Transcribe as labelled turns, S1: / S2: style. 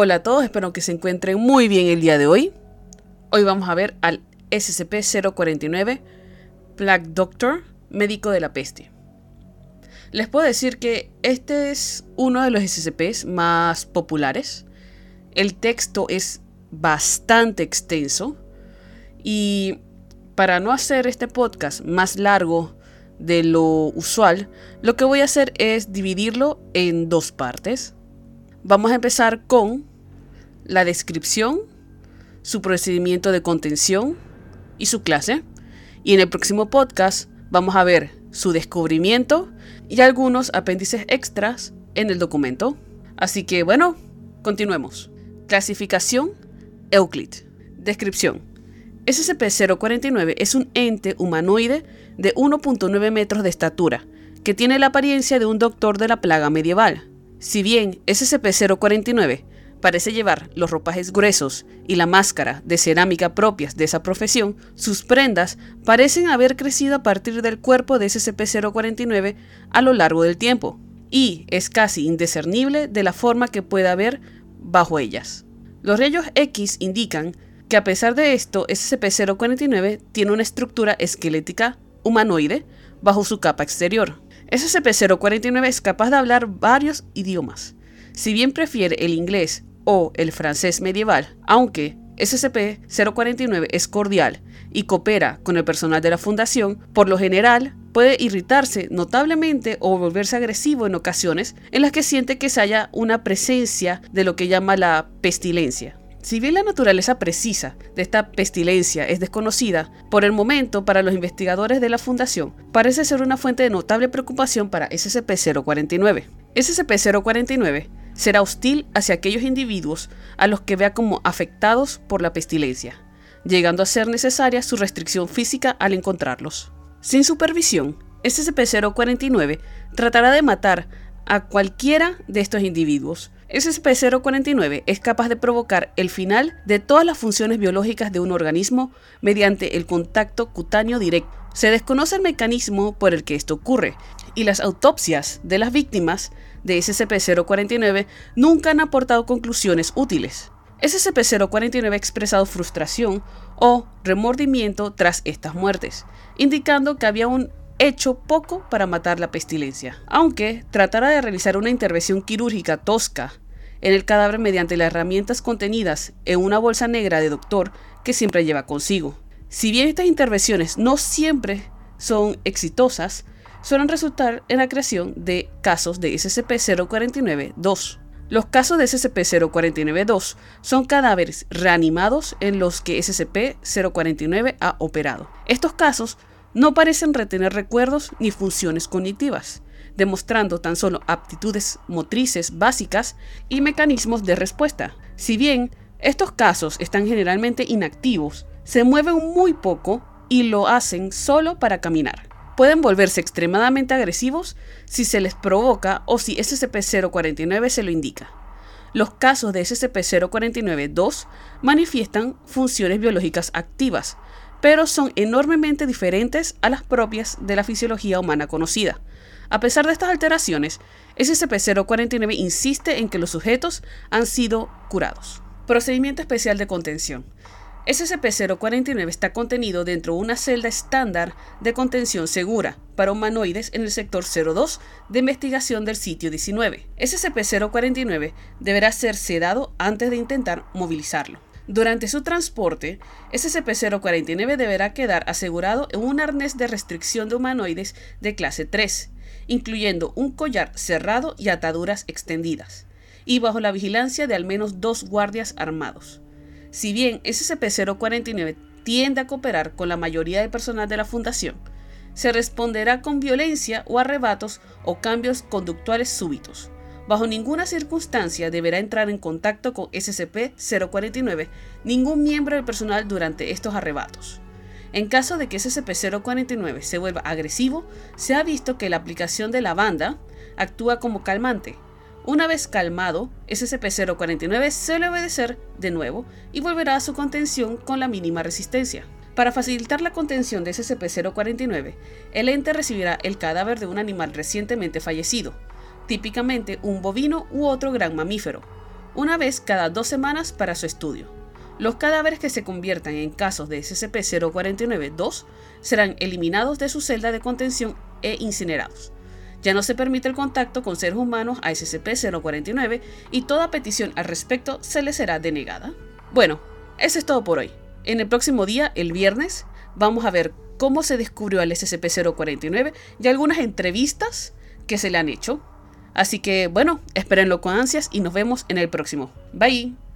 S1: Hola a todos, espero que se encuentren muy bien el día de hoy. Hoy vamos a ver al SCP-049, Plague Doctor, médico de la peste. Les puedo decir que este es uno de los SCPs más populares. El texto es bastante extenso y para no hacer este podcast más largo de lo usual, lo que voy a hacer es dividirlo en dos partes. Vamos a empezar con la descripción, su procedimiento de contención y su clase. Y en el próximo podcast vamos a ver su descubrimiento y algunos apéndices extras en el documento. Así que bueno, continuemos. Clasificación Euclid. Descripción. SCP-049 es un ente humanoide de 1.9 metros de estatura, que tiene la apariencia de un doctor de la plaga medieval. Si bien SCP-049 parece llevar los ropajes gruesos y la máscara de cerámica propias de esa profesión, sus prendas parecen haber crecido a partir del cuerpo de SCP-049 a lo largo del tiempo, y es casi indiscernible de la forma que pueda haber bajo ellas. Los rayos X indican que a pesar de esto, SCP-049 tiene una estructura esquelética humanoide bajo su capa exterior. SCP-049 es capaz de hablar varios idiomas. Si bien prefiere el inglés o el francés medieval, aunque SCP-049 es cordial y coopera con el personal de la Fundación, por lo general puede irritarse notablemente o volverse agresivo en ocasiones en las que siente que se haya una presencia de lo que llama la pestilencia. Si bien la naturaleza precisa de esta pestilencia es desconocida, por el momento para los investigadores de la Fundación parece ser una fuente de notable preocupación para SCP-049. SCP-049 será hostil hacia aquellos individuos a los que vea como afectados por la pestilencia, llegando a ser necesaria su restricción física al encontrarlos. Sin supervisión, SCP-049 tratará de matar a cualquiera de estos individuos, SCP-049 es capaz de provocar el final de todas las funciones biológicas de un organismo mediante el contacto cutáneo directo. Se desconoce el mecanismo por el que esto ocurre, y las autopsias de las víctimas de SCP-049 nunca han aportado conclusiones útiles. SCP-049 ha expresado frustración o remordimiento tras estas muertes, indicando que había un hecho poco para matar la pestilencia, aunque tratara de realizar una intervención quirúrgica tosca en el cadáver mediante las herramientas contenidas en una bolsa negra de doctor que siempre lleva consigo. Si bien estas intervenciones no siempre son exitosas, suelen resultar en la creación de casos de SCP-049-2. Los casos de SCP-049-2 son cadáveres reanimados en los que SCP-049 ha operado. Estos casos no parecen retener recuerdos ni funciones cognitivas, demostrando tan solo aptitudes motrices básicas y mecanismos de respuesta. Si bien estos casos están generalmente inactivos, se mueven muy poco y lo hacen solo para caminar. Pueden volverse extremadamente agresivos si se les provoca o si SCP-049 se lo indica. Los casos de SCP-049-2 manifiestan funciones biológicas activas, pero son enormemente diferentes a las propias de la fisiología humana conocida. A pesar de estas alteraciones, SCP-049 insiste en que los sujetos han sido curados. Procedimiento especial de contención. SCP-049 está contenido dentro de una celda estándar de contención segura para humanoides en el sector 02 de investigación del sitio 19. SCP-049 deberá ser sedado antes de intentar movilizarlo. Durante su transporte, SCP-049 deberá quedar asegurado en un arnés de restricción de humanoides de clase 3, incluyendo un collar cerrado y ataduras extendidas, y bajo la vigilancia de al menos dos guardias armados. Si bien SCP-049 tiende a cooperar con la mayoría del personal de la Fundación, se responderá con violencia o arrebatos o cambios conductuales súbitos Bajo ninguna circunstancia deberá entrar en contacto con SCP-049 ningún miembro del personal durante estos arrebatos. En caso de que SCP-049 se vuelva agresivo, se ha visto que la aplicación de la banda actúa como calmante. Una vez calmado, SCP-049 suele obedecer de nuevo y volverá a su contención con la mínima resistencia. Para facilitar la contención de SCP-049, el ente recibirá el cadáver de un animal recientemente fallecido, típicamente un bovino u otro gran mamífero. una vez cada dos semanas para su estudio. Los cadáveres que se conviertan en casos de SCP-049-2 serán eliminados de su celda de contención e incinerados. Ya no se permite el contacto con seres humanos a SCP-049 y toda petición al respecto se le será denegada. Bueno, eso es todo por hoy. En el próximo día, el viernes, vamos a ver cómo se descubrió al SCP-049 y algunas entrevistas que se le han hecho. Así que bueno, espérenlo con ansias y nos vemos en el próximo. Bye.